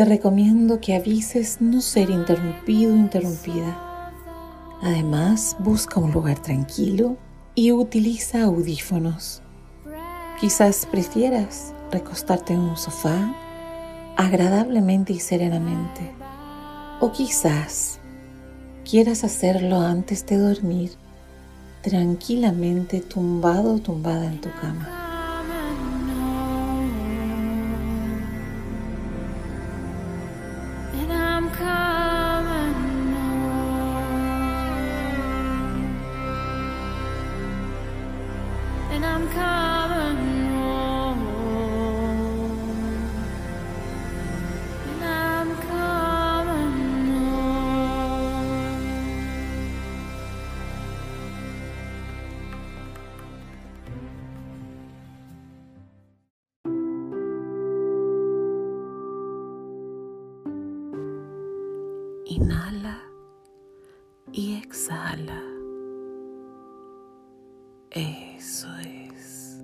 te recomiendo que avises no ser interrumpido o interrumpida. Además, busca un lugar tranquilo y utiliza audífonos. Quizás prefieras recostarte en un sofá agradablemente y serenamente. O quizás quieras hacerlo antes de dormir, tranquilamente tumbado o tumbada en tu cama. Inhala y exhala. Eso es.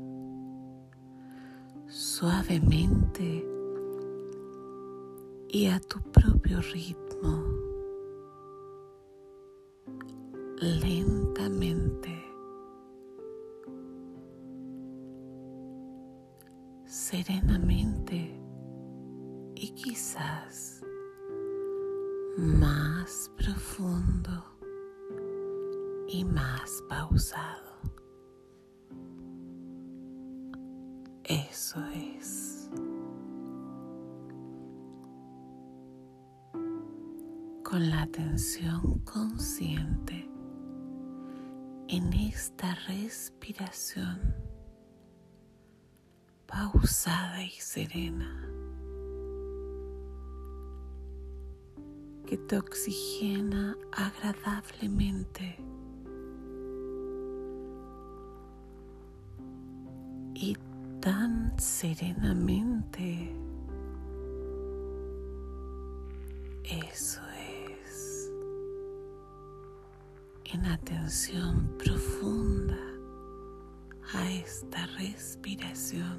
Suavemente y a tu propio ritmo. Lentamente. Serenamente más profundo y más pausado. Eso es. Con la atención consciente en esta respiración pausada y serena. Que te oxigena agradablemente y tan serenamente. Eso es. En atención profunda a esta respiración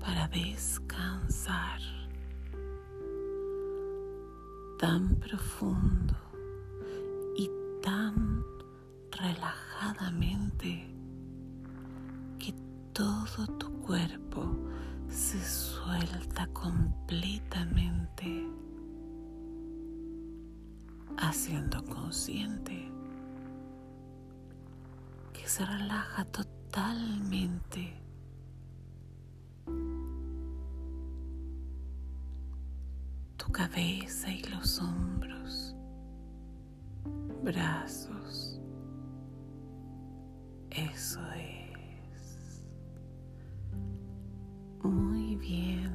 para descansar tan profundo y tan relajadamente que todo tu cuerpo se suelta completamente, haciendo consciente que se relaja totalmente cabeza y los hombros, brazos. Eso es. Muy bien.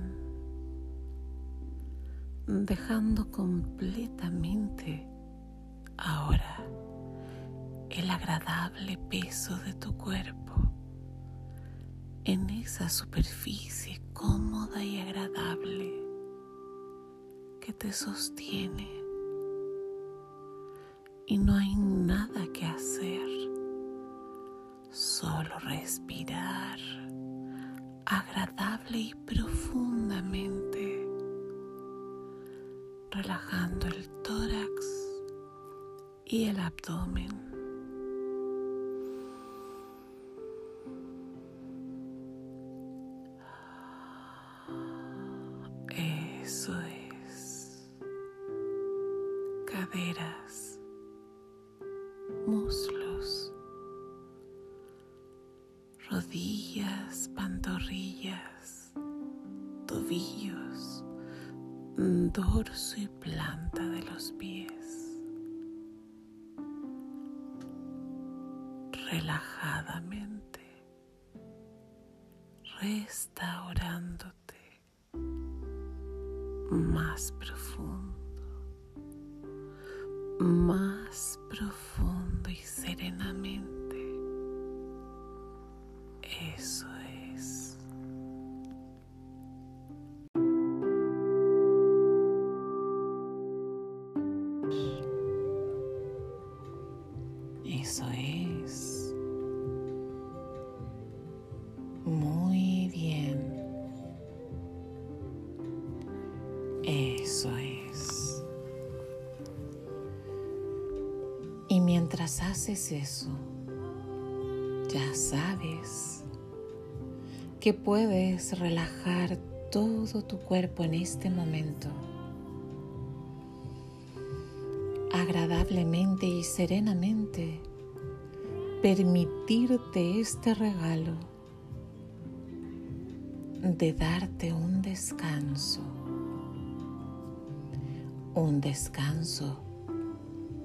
Dejando completamente ahora el agradable peso de tu cuerpo en esa superficie cómoda y agradable que te sostiene y no hay nada que hacer, solo respirar agradable y profundamente, relajando el tórax y el abdomen. Haces eso, ya sabes que puedes relajar todo tu cuerpo en este momento, agradablemente y serenamente, permitirte este regalo de darte un descanso, un descanso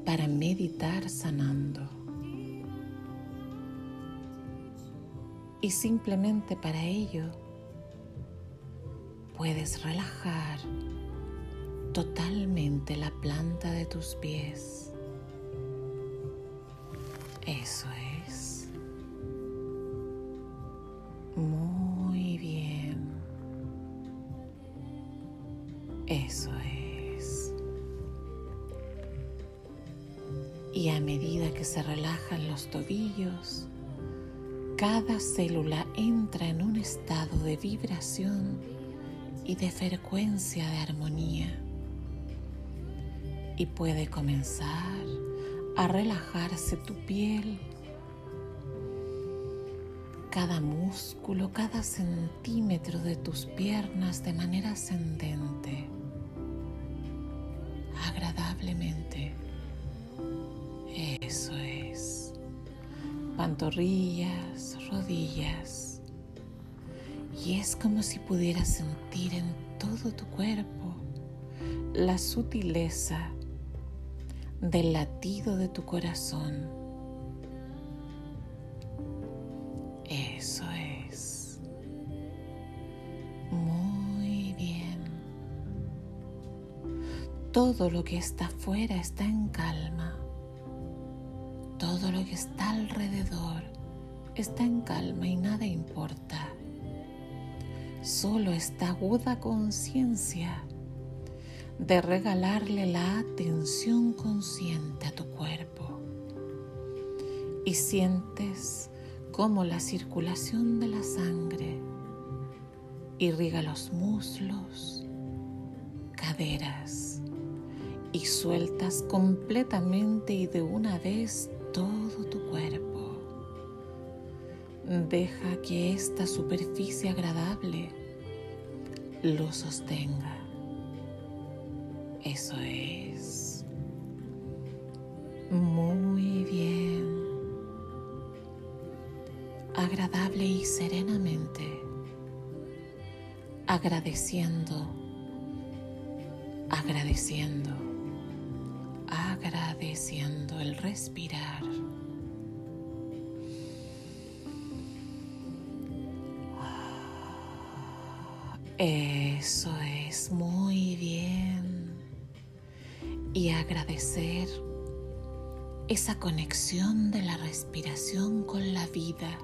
para meditar sanando. Y simplemente para ello puedes relajar totalmente la planta de tus pies. Eso es. Muy bien. Eso es. Y a medida que se relajan los tobillos, cada célula entra en un estado de vibración y de frecuencia de armonía. Y puede comenzar a relajarse tu piel, cada músculo, cada centímetro de tus piernas de manera ascendente, Pantorrillas, rodillas. Y es como si pudieras sentir en todo tu cuerpo la sutileza del latido de tu corazón. Eso es. Muy bien. Todo lo que está afuera está en calma. Está alrededor está en calma y nada importa. Solo esta aguda conciencia de regalarle la atención consciente a tu cuerpo y sientes cómo la circulación de la sangre irriga los muslos, caderas y sueltas completamente y de una vez todo tu cuerpo. Deja que esta superficie agradable lo sostenga. Eso es. Muy bien. Agradable y serenamente. Agradeciendo. Agradeciendo. Agradeciendo el respirar. Eso es muy bien y agradecer esa conexión de la respiración con la vida.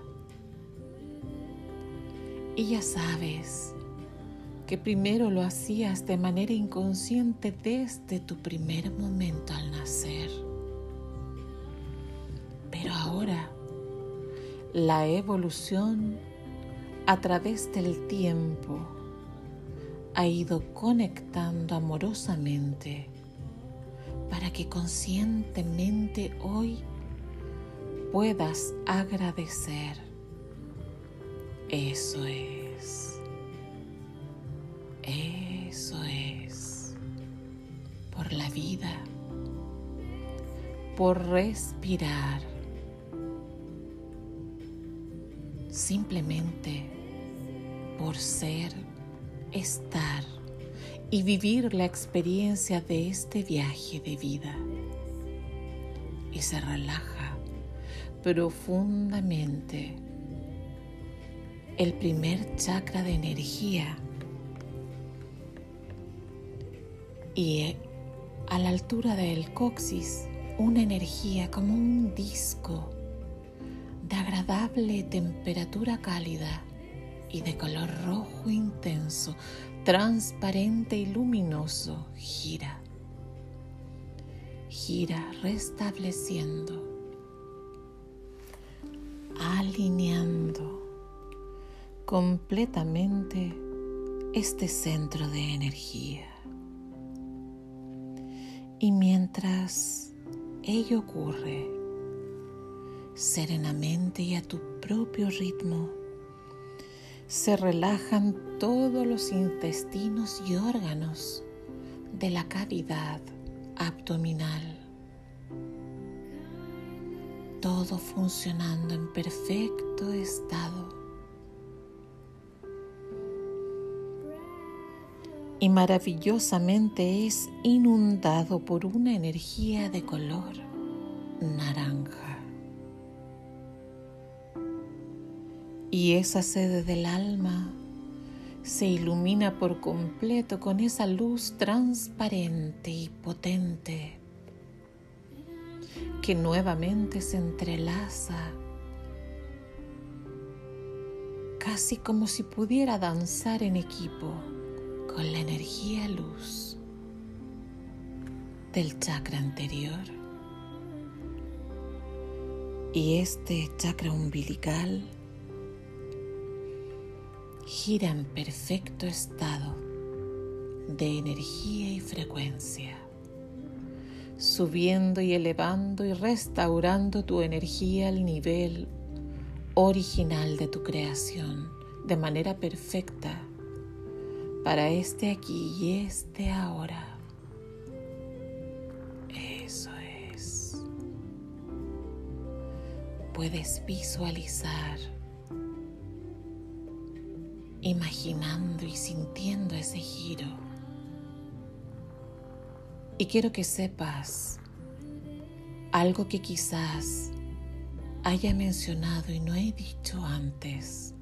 Y ya sabes que primero lo hacías de manera inconsciente desde tu primer momento al nacer. Pero ahora la evolución a través del tiempo ha ido conectando amorosamente para que conscientemente hoy puedas agradecer. Eso es. Eso es. Por la vida. Por respirar. Simplemente por ser, estar y vivir la experiencia de este viaje de vida. Y se relaja profundamente el primer chakra de energía y a la altura del coxis una energía como un disco de agradable temperatura cálida y de color rojo intenso transparente y luminoso gira. Gira restableciendo, alineando completamente este centro de energía. Y mientras ello ocurre, serenamente y a tu propio ritmo. Se relajan todos los intestinos y órganos de la cavidad abdominal. Todo funcionando en perfecto estado. Y maravillosamente es inundado por una energía de color naranja. Y esa sede del alma se ilumina por completo con esa luz transparente y potente que nuevamente se entrelaza, casi como si pudiera danzar en equipo con la energía luz del chakra anterior. Y este chakra umbilical gira en perfecto estado de energía y frecuencia, subiendo y elevando y restaurando tu energía al nivel original de tu creación de manera perfecta para este aquí y este ahora. Eso es. Puedes visualizar imaginando y sintiendo ese giro. Y quiero que sepas algo que quizás haya mencionado y no he dicho antes.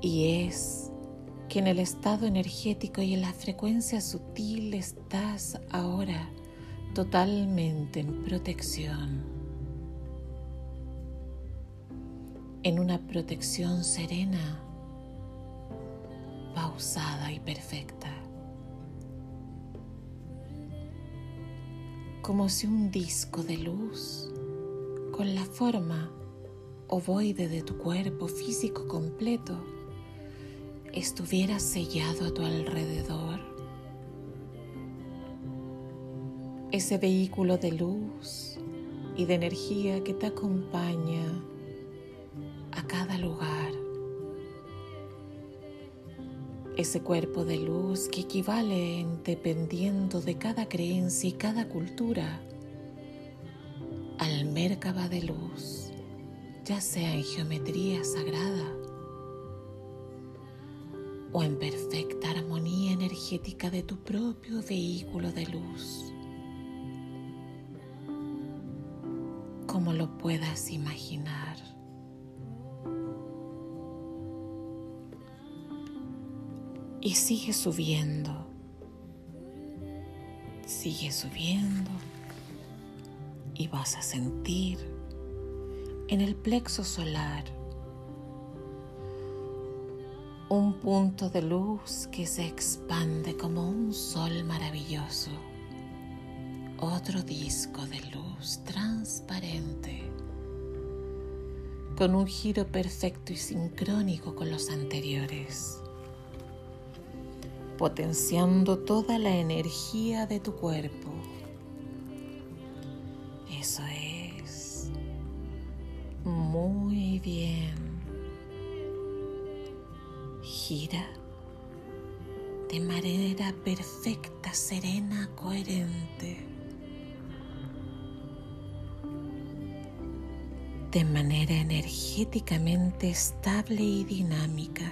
Y es que en el estado energético y en la frecuencia sutil estás ahora totalmente en protección en una protección serena, pausada y perfecta. Como si un disco de luz con la forma ovoide de tu cuerpo físico completo estuviera sellado a tu alrededor. Ese vehículo de luz y de energía que te acompaña a cada lugar. Ese cuerpo de luz que equivale dependiendo de cada creencia y cada cultura al Merkaba de luz, ya sea en geometría sagrada o en perfecta armonía energética de tu propio vehículo de luz, como lo puedas imaginar. y sigue subiendo, sigue subiendo. Y vas a sentir en el plexo solar un punto de luz que se expande como un sol maravilloso, otro disco de luz transparente con un giro perfecto y sincrónico con los anteriores potenciando toda la energía de tu cuerpo. Eso es. Muy bien. Gira de manera perfecta, serena, coherente. De manera energéticamente estable y dinámica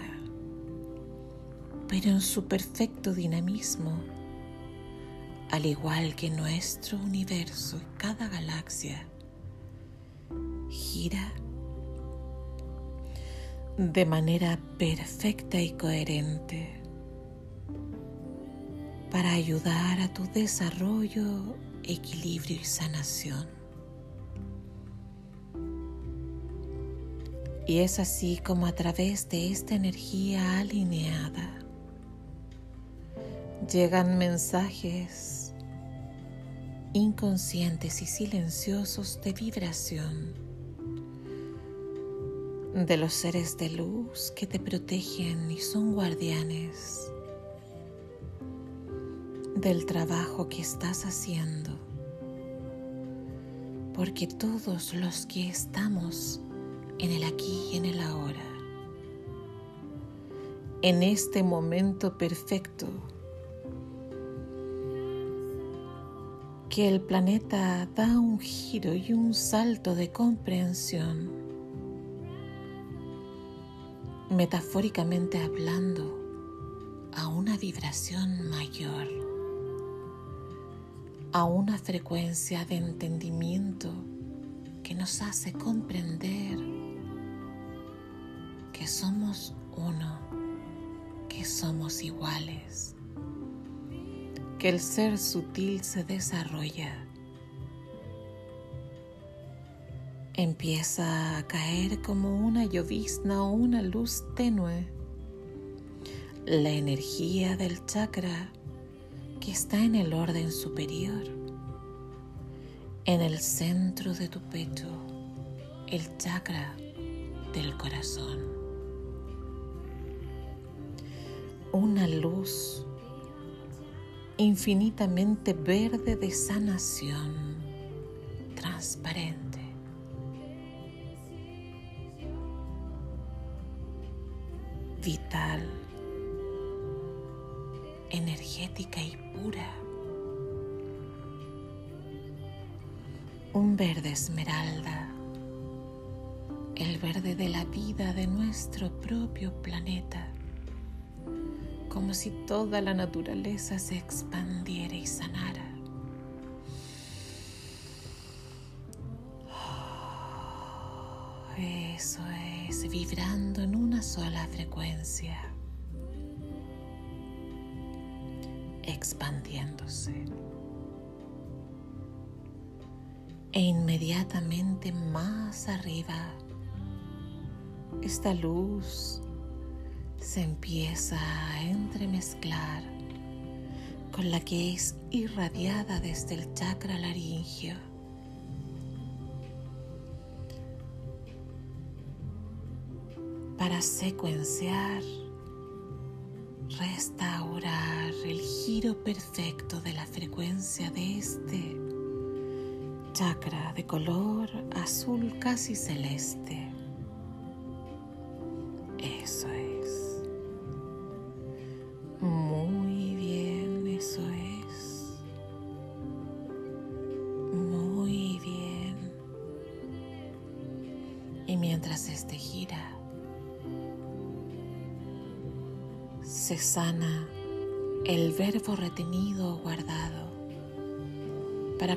pero en su perfecto dinamismo, al igual que nuestro universo y cada galaxia, gira de manera perfecta y coherente para ayudar a tu desarrollo, equilibrio y sanación. Y es así como a través de esta energía alineada, llegan mensajes inconscientes y silenciosos de vibración de los seres de luz que te protegen y son guardianes del trabajo que estás haciendo. Porque todos los que estamos en el aquí y en el ahora, en este momento perfecto, que el planeta da un giro y un salto de comprensión, metafóricamente hablando, a una vibración mayor, a una frecuencia de entendimiento que nos hace comprender que somos uno, que somos iguales que el ser sutil se desarrolla. Empieza a caer como una llovizna o una luz tenue. La energía del chakra que está en el orden superior, en el centro de tu pecho, el chakra del corazón. Una luz infinitamente verde de sanación, transparente. Vital, energética y pura. Un verde esmeralda, el verde de la vida de nuestro propio planeta como si toda la naturaleza se expandiera y sanara. Eso es, vibrando en una sola frecuencia, expandiéndose. E inmediatamente más arriba, esta luz se empieza a entremezclar con la que es irradiada desde el chakra laringio. Para secuenciar, restaurar el giro perfecto de la frecuencia de este chakra de color azul casi celeste.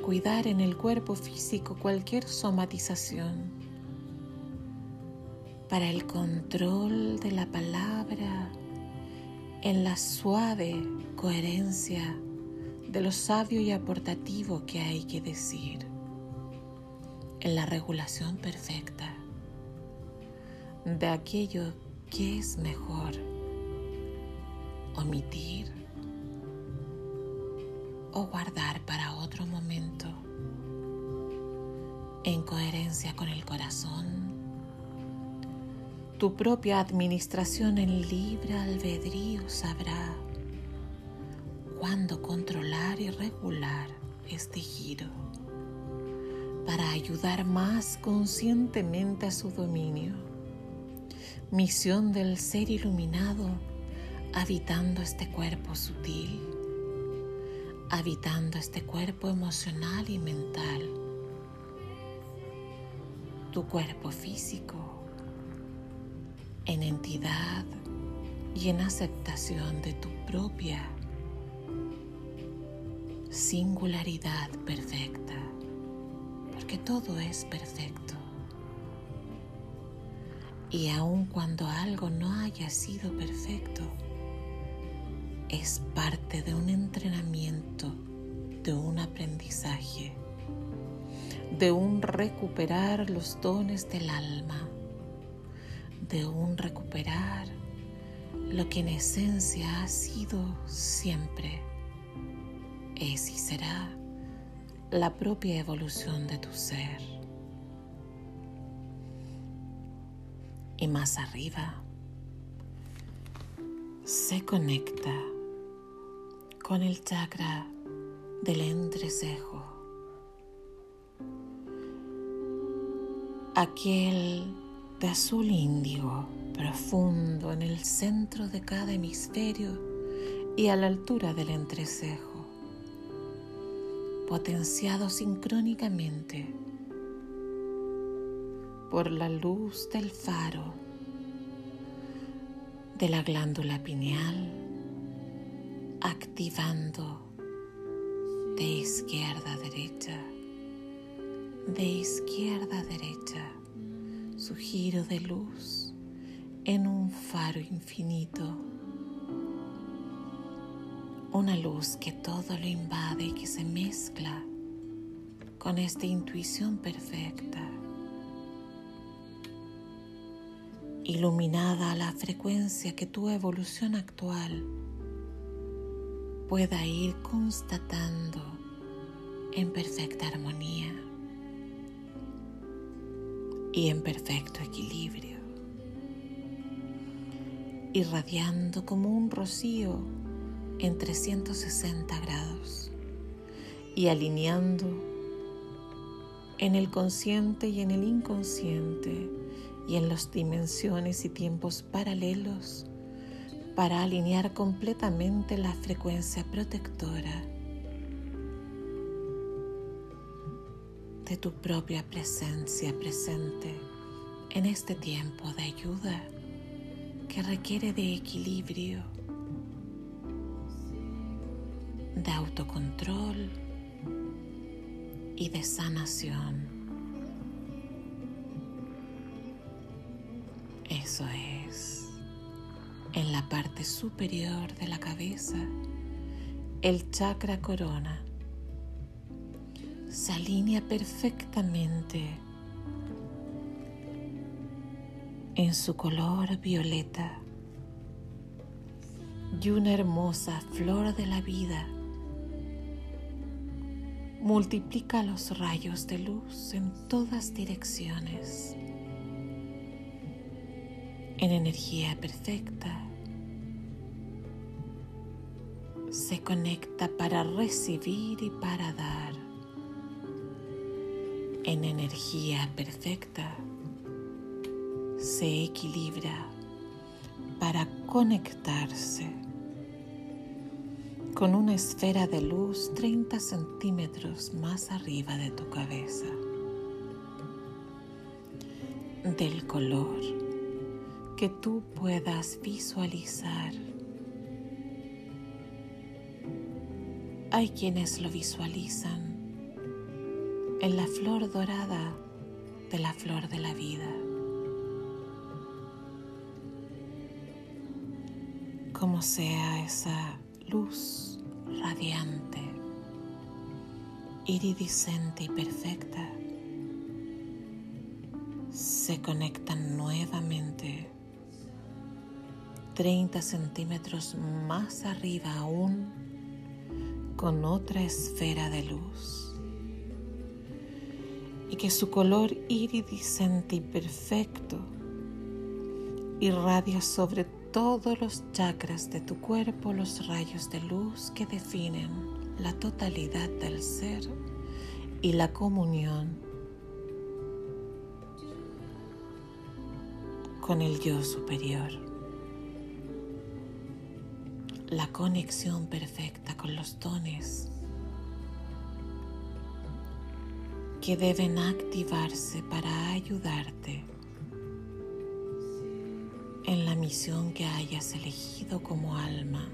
Cuidar en el cuerpo físico cualquier somatización, para el control de la palabra en la suave coherencia de lo sabio y aportativo que hay que decir, en la regulación perfecta de aquello que es mejor omitir o guardar para otro momento. En coherencia con el corazón, tu propia administración en libre albedrío sabrá cuándo controlar y regular este giro para ayudar más conscientemente a su dominio. Misión del ser iluminado habitando este cuerpo sutil, habitando este cuerpo emocional y mental, tu cuerpo físico, en entidad y en aceptación de tu propia singularidad perfecta, porque todo es perfecto. Y aun cuando algo no haya sido perfecto, es parte de un entrenamiento, de un aprendizaje, de un recuperar los dones del alma, de un recuperar lo que en esencia ha sido siempre, es y será la propia evolución de tu ser. y más arriba se conecta con el chakra del entrecejo, aquel de azul índigo profundo en el centro de cada hemisferio y a la altura del entrecejo, potenciado sincrónicamente por la luz del faro de la glándula pineal, activando de izquierda a derecha, de izquierda a derecha, su giro de luz en un faro infinito. Una luz que todo lo invade y que se mezcla con esta intuición perfecta, iluminada a la frecuencia que tu evolución actual pueda ir constatando en perfecta armonía y en perfecto equilibrio, irradiando como un rocío en 360 grados y alineando en el consciente y en el inconsciente y en las dimensiones y tiempos paralelos para alinear completamente la frecuencia protectora de tu propia presencia presente en este tiempo de ayuda que requiere de equilibrio, de autocontrol y de sanación. Eso es, en la parte superior de la cabeza, el chakra corona se alinea perfectamente en su color violeta y una hermosa flor de la vida multiplica los rayos de luz en todas direcciones en energía perfecta. Se conecta para recibir y para dar. En energía perfecta, se equilibra para conectarse con una esfera de luz 30 centímetros más arriba de tu cabeza, del color que tú puedas visualizar. Hay quienes lo visualizan en la flor dorada de la flor de la vida. Como sea esa luz radiante, iridiscente y perfecta, se conectan nuevamente 30 centímetros más arriba aún con otra esfera de luz y que su color iridiscente y perfecto irradia sobre todos los chakras de tu cuerpo los rayos de luz que definen la totalidad del ser y la comunión con el yo superior. La conexión perfecta con los dones que deben activarse para ayudarte en la misión que hayas elegido como alma,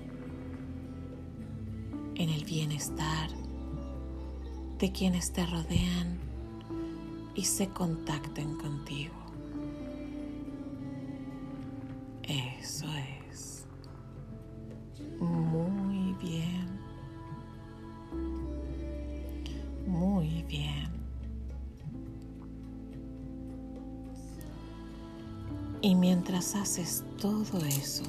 en el bienestar de quienes te rodean y se contacten contigo. Eso es. Haces todo eso.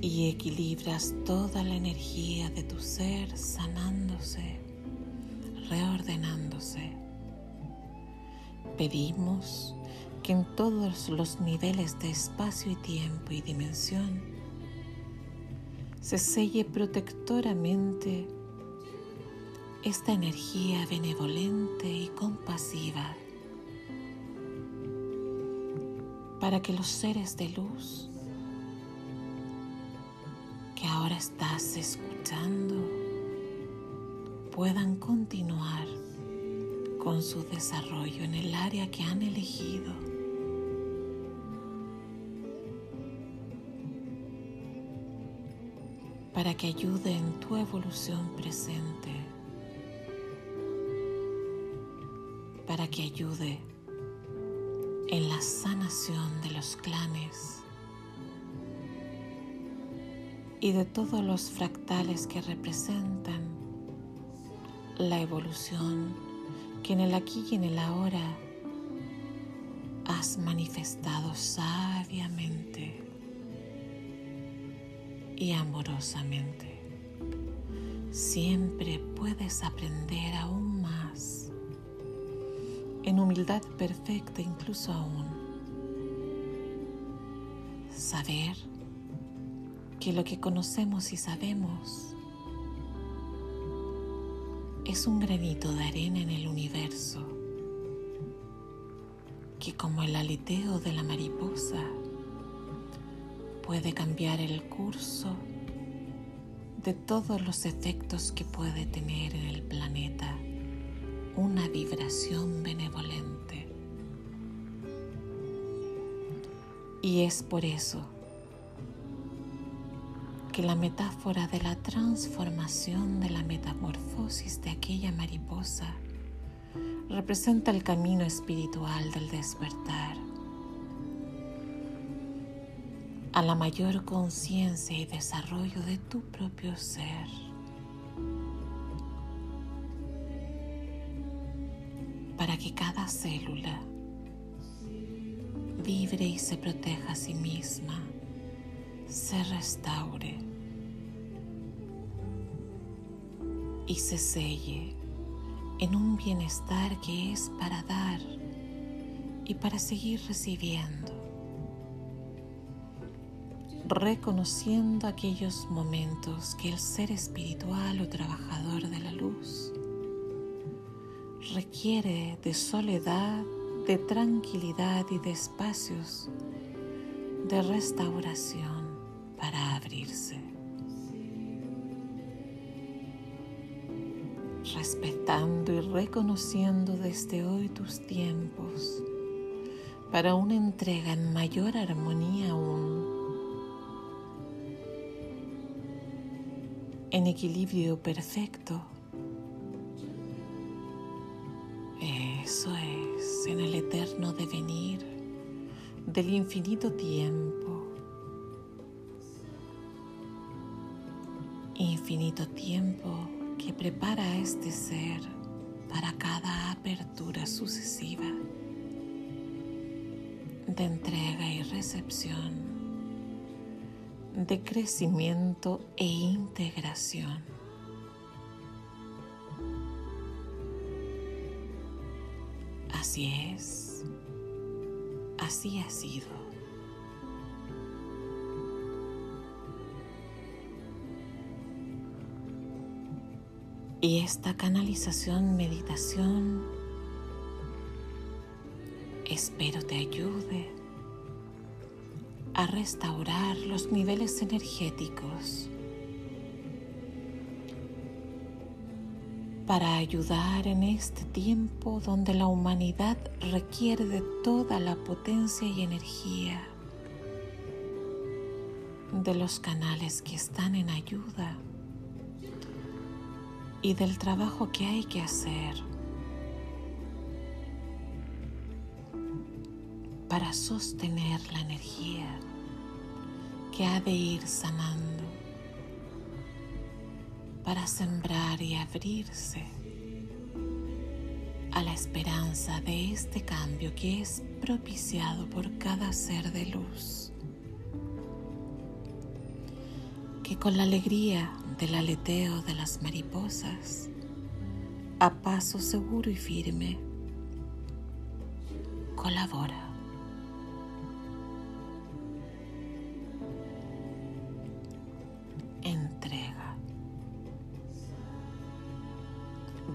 Y equilibras toda la energía de tu ser sanándose, reordenándose, pedimos que en todos los niveles de espacio y tiempo y dimensión se selle protectoramente esta energía benevolente y compasiva para que los seres de luz que ahora estás escuchando puedan continuar con su desarrollo en el área que han elegido. para que ayude en tu evolución presente, para que ayude en la sanación de los clanes y de todos los fractales que representan la evolución que en el aquí y en el ahora has manifestado sabiamente y amorosamente. Siempre puedes aprender aún más, en humildad perfecta incluso aún. Saber que lo que conocemos y sabemos es un granito de arena en el universo, que como el aleteo de la mariposa, puede cambiar el curso de todos los efectos que puede tener en el planeta una vibración benevolente. Y es por eso que la metáfora de la transformación de la metamorfosis de aquella mariposa representa el camino espiritual del despertar a la mayor conciencia y desarrollo de tu propio ser. Célula vibre y se proteja a sí misma, se restaure y se selle en un bienestar que es para dar y para seguir recibiendo reconociendo aquellos momentos que el ser espiritual o trabajador de la luz requiere de soledad, de tranquilidad y de espacios de restauración para abrirse. Respetando y reconociendo desde hoy tus tiempos para una entrega en mayor armonía aún en equilibrio perfecto. Del infinito tiempo. Infinito tiempo que prepara a este ser para cada apertura sucesiva de entrega y recepción de crecimiento e integración. Así es, así ha sido. Y esta canalización, meditación, espero te ayude a restaurar los niveles energéticos para ayudar en este tiempo donde la humanidad requiere de toda la potencia y energía de los canales que están en ayuda y del trabajo que hay que hacer para sostener la energía que ha de ir sanando, para sembrar y abrirse a la esperanza de este cambio que es propiciado por cada ser de luz, que con la alegría del aleteo de las mariposas, a paso seguro y firme, colabora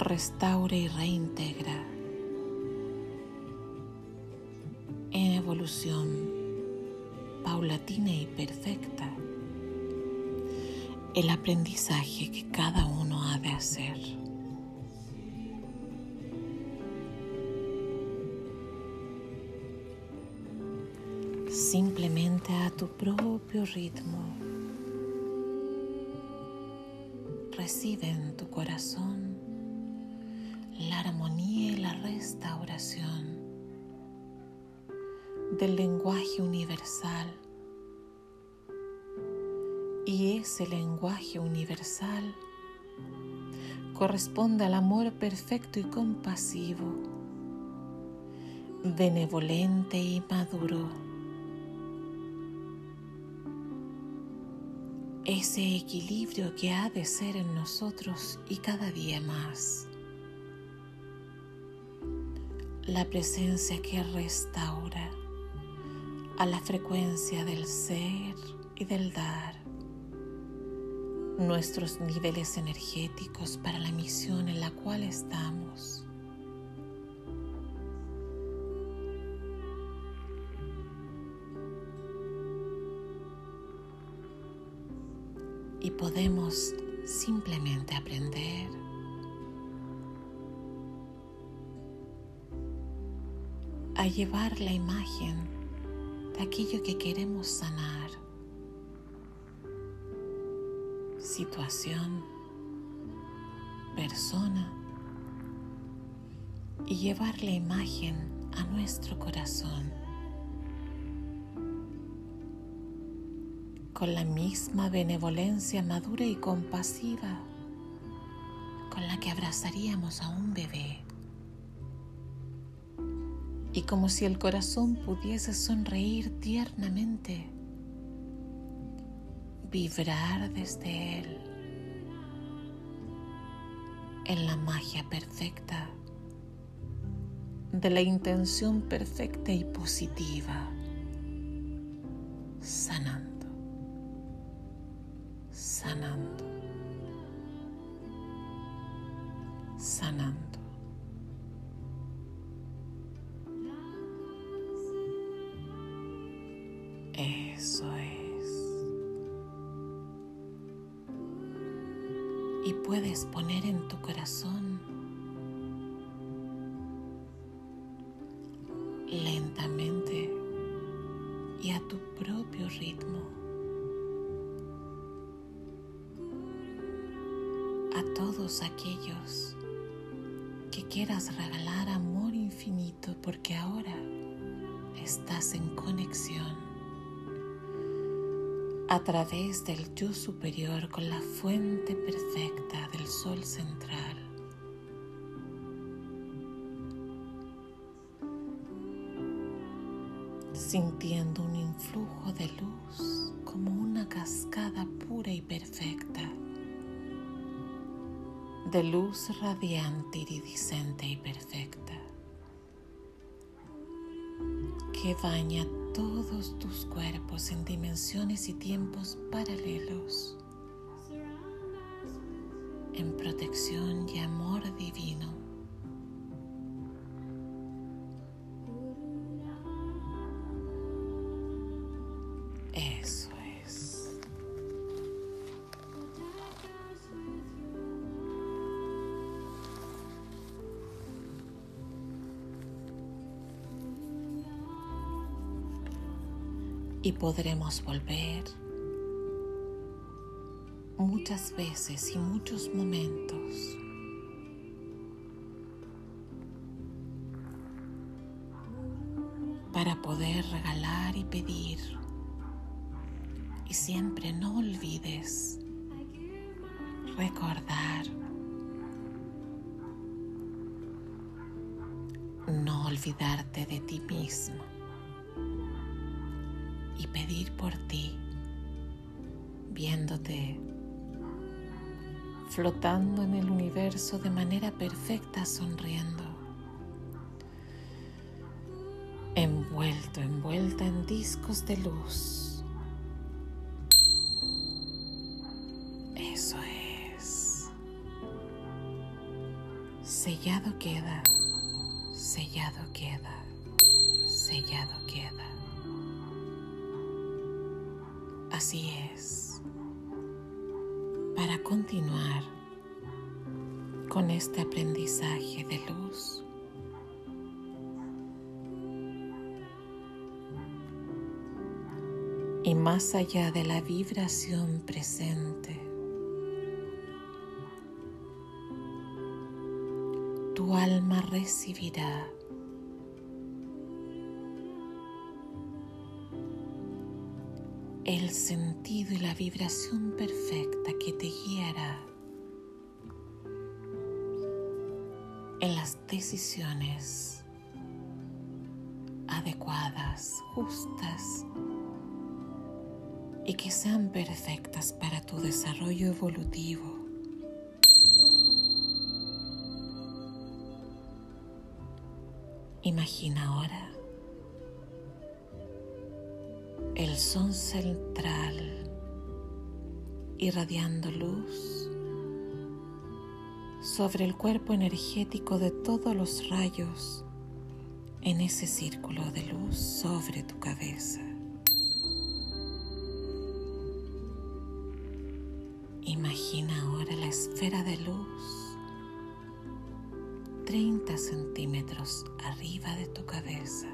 restaura y reintegra en evolución paulatina y perfecta el aprendizaje que cada uno ha de hacer. Simplemente a tu propio ritmo. Recibe en tu corazón restauración del lenguaje universal y ese lenguaje universal corresponde al amor perfecto y compasivo, benevolente y maduro. Ese equilibrio que ha de ser en nosotros y cada día más. La presencia que restaura a la frecuencia del ser y del dar nuestros niveles energéticos para la misión en la cual estamos. Y podemos simplemente aprender a llevar la imagen de aquello que queremos sanar. Situación, persona. Y llevar la imagen a nuestro corazón. Con la misma benevolencia madura y compasiva con la que abrazaríamos a un bebé. Y como si el corazón pudiese sonreír tiernamente vibrar desde él en la magia perfecta de la intención perfecta y positiva, sanando, sanando. Través del yo superior con la fuente perfecta del sol central. Sintiendo un influjo de luz como una cascada pura y perfecta, de luz radiante, iridiscente y perfecta, que baña todos tus cuerpos en dimensiones y tiempos paralelos, en protección y amor divino. Podremos volver muchas veces y muchos momentos. para poder regalar y pedir. Y siempre no olvides recordar, no olvidarte de ti mismo y pedir por ti, viéndote flotando en el universo de manera perfecta, sonriendo, envuelto, envuelta en discos de luz. Eso es. Sellado queda, sellado queda, sellado queda. Así es. Para continuar con este aprendizaje de luz, y más allá de la vibración presente, tu alma recibirá el sentido y la vibración perfecta que te guiará en las decisiones adecuadas, justas y que sean perfectas para tu desarrollo evolutivo. Imagina ahora el sol central irradiando luz sobre el cuerpo energético de todos los rayos en ese círculo de luz sobre tu cabeza. Imagina ahora la esfera de luz 30 centímetros arriba de tu cabeza.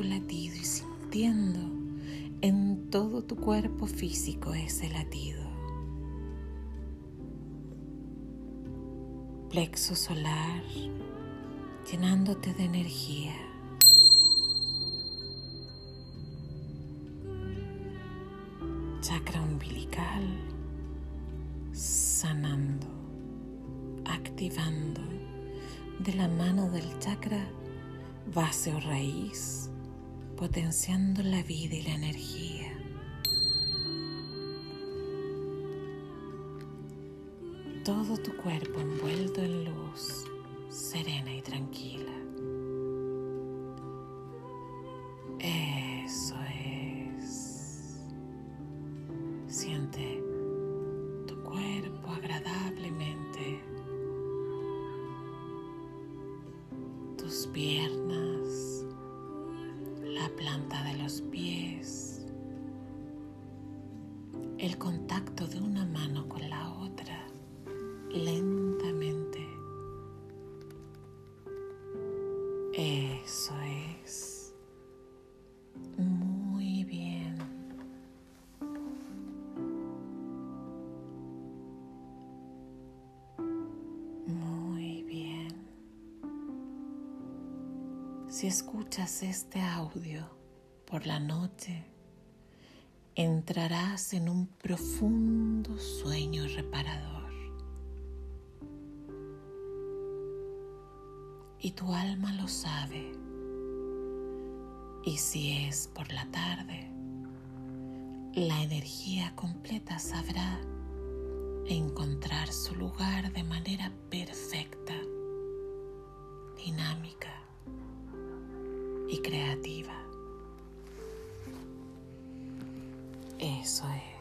Latido y sintiendo en todo tu cuerpo físico ese latido. Plexo solar, llenándote de energía. Chakra umbilical, sanando, activando de la mano del chakra base o raíz, potenciando la vida y la energía. Todo tu cuerpo envuelto en luz, serena y tranquila. Si escuchas este audio por la noche, entrarás en un profundo sueño reparador. Y tu alma lo sabe. Y si es por la tarde, la energía completa sabrá encontrar su lugar de manera perfecta, dinámica y creativa. Eso es.